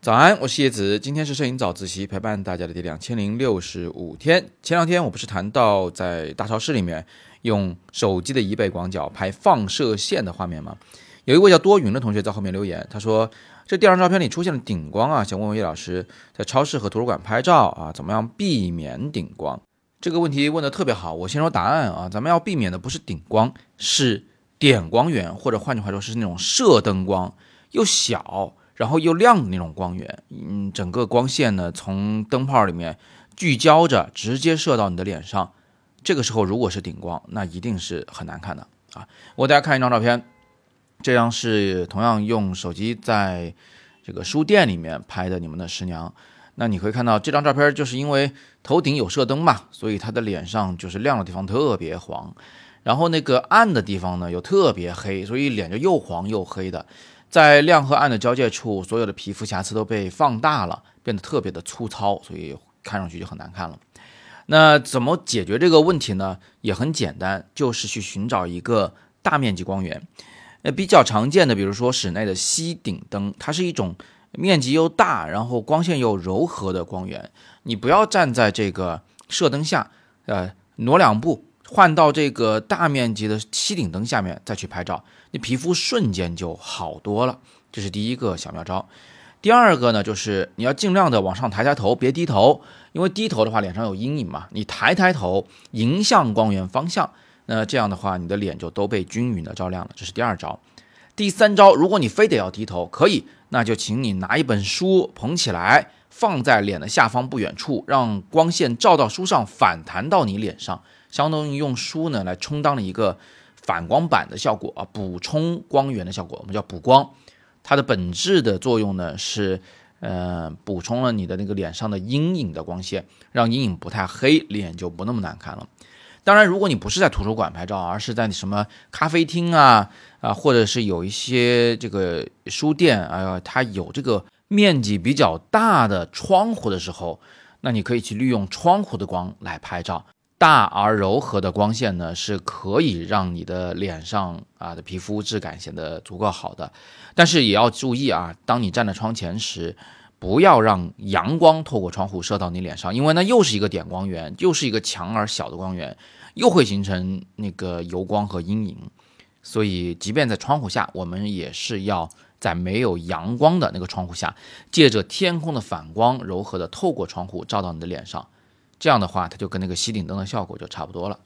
早安，我是叶子，今天是摄影早自习陪伴大家的第两千零六十五天。前两天我不是谈到在大超市里面用手机的一倍广角拍放射线的画面吗？有一位叫多云的同学在后面留言，他说这第二张照片里出现了顶光啊，想问问叶老师，在超市和图书馆拍照啊，怎么样避免顶光？这个问题问的特别好，我先说答案啊，咱们要避免的不是顶光，是点光源，或者换句话说是那种射灯光，又小。然后又亮的那种光源，嗯，整个光线呢从灯泡里面聚焦着，直接射到你的脸上。这个时候如果是顶光，那一定是很难看的啊！我大家看一张照片，这张是同样用手机在这个书店里面拍的你们的师娘。那你可以看到这张照片，就是因为头顶有射灯嘛，所以她的脸上就是亮的地方特别黄，然后那个暗的地方呢又特别黑，所以脸就又黄又黑的。在亮和暗的交界处，所有的皮肤瑕疵都被放大了，变得特别的粗糙，所以看上去就很难看了。那怎么解决这个问题呢？也很简单，就是去寻找一个大面积光源。呃，比较常见的，比如说室内的吸顶灯，它是一种面积又大，然后光线又柔和的光源。你不要站在这个射灯下，呃，挪两步。换到这个大面积的吸顶灯下面再去拍照，你皮肤瞬间就好多了。这是第一个小妙招。第二个呢，就是你要尽量的往上抬抬头，别低头，因为低头的话脸上有阴影嘛。你抬抬头，迎向光源方向，那这样的话你的脸就都被均匀的照亮了。这是第二招。第三招，如果你非得要低头，可以，那就请你拿一本书捧起来，放在脸的下方不远处，让光线照到书上，反弹到你脸上。相当于用书呢来充当了一个反光板的效果啊，补充光源的效果，我们叫补光。它的本质的作用呢是，呃，补充了你的那个脸上的阴影的光线，让阴影不太黑，脸就不那么难看了。当然，如果你不是在图书馆拍照，而是在什么咖啡厅啊啊，或者是有一些这个书店啊，它有这个面积比较大的窗户的时候，那你可以去利用窗户的光来拍照。大而柔和的光线呢，是可以让你的脸上啊的皮肤质感显得足够好的，但是也要注意啊，当你站在窗前时，不要让阳光透过窗户射到你脸上，因为那又是一个点光源，又是一个强而小的光源，又会形成那个油光和阴影。所以，即便在窗户下，我们也是要在没有阳光的那个窗户下，借着天空的反光，柔和的透过窗户照到你的脸上。这样的话，它就跟那个吸顶灯的效果就差不多了。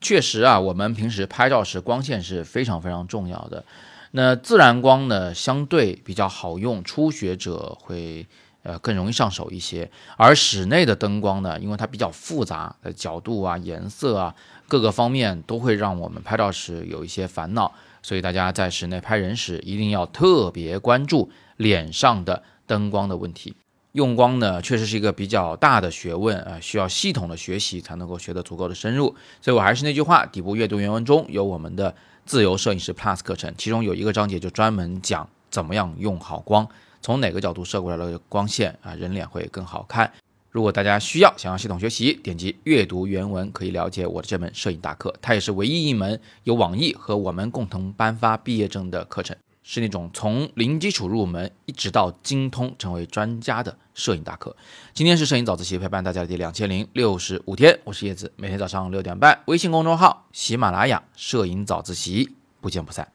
确实啊，我们平时拍照时光线是非常非常重要的。那自然光呢，相对比较好用，初学者会呃更容易上手一些。而室内的灯光呢，因为它比较复杂，角度啊、颜色啊各个方面都会让我们拍照时有一些烦恼。所以大家在室内拍人时，一定要特别关注脸上的灯光的问题。用光呢，确实是一个比较大的学问啊，需要系统的学习才能够学得足够的深入。所以我还是那句话，底部阅读原文中有我们的自由摄影师 Plus 课程，其中有一个章节就专门讲怎么样用好光，从哪个角度射过来的光线啊，人脸会更好看。如果大家需要想要系统学习，点击阅读原文可以了解我的这门摄影大课，它也是唯一一门由网易和我们共同颁发毕业证的课程。是那种从零基础入门，一直到精通成为专家的摄影大课。今天是摄影早自习陪伴大家的第两千零六十五天，我是叶子，每天早上六点半，微信公众号、喜马拉雅摄影早自习，不见不散。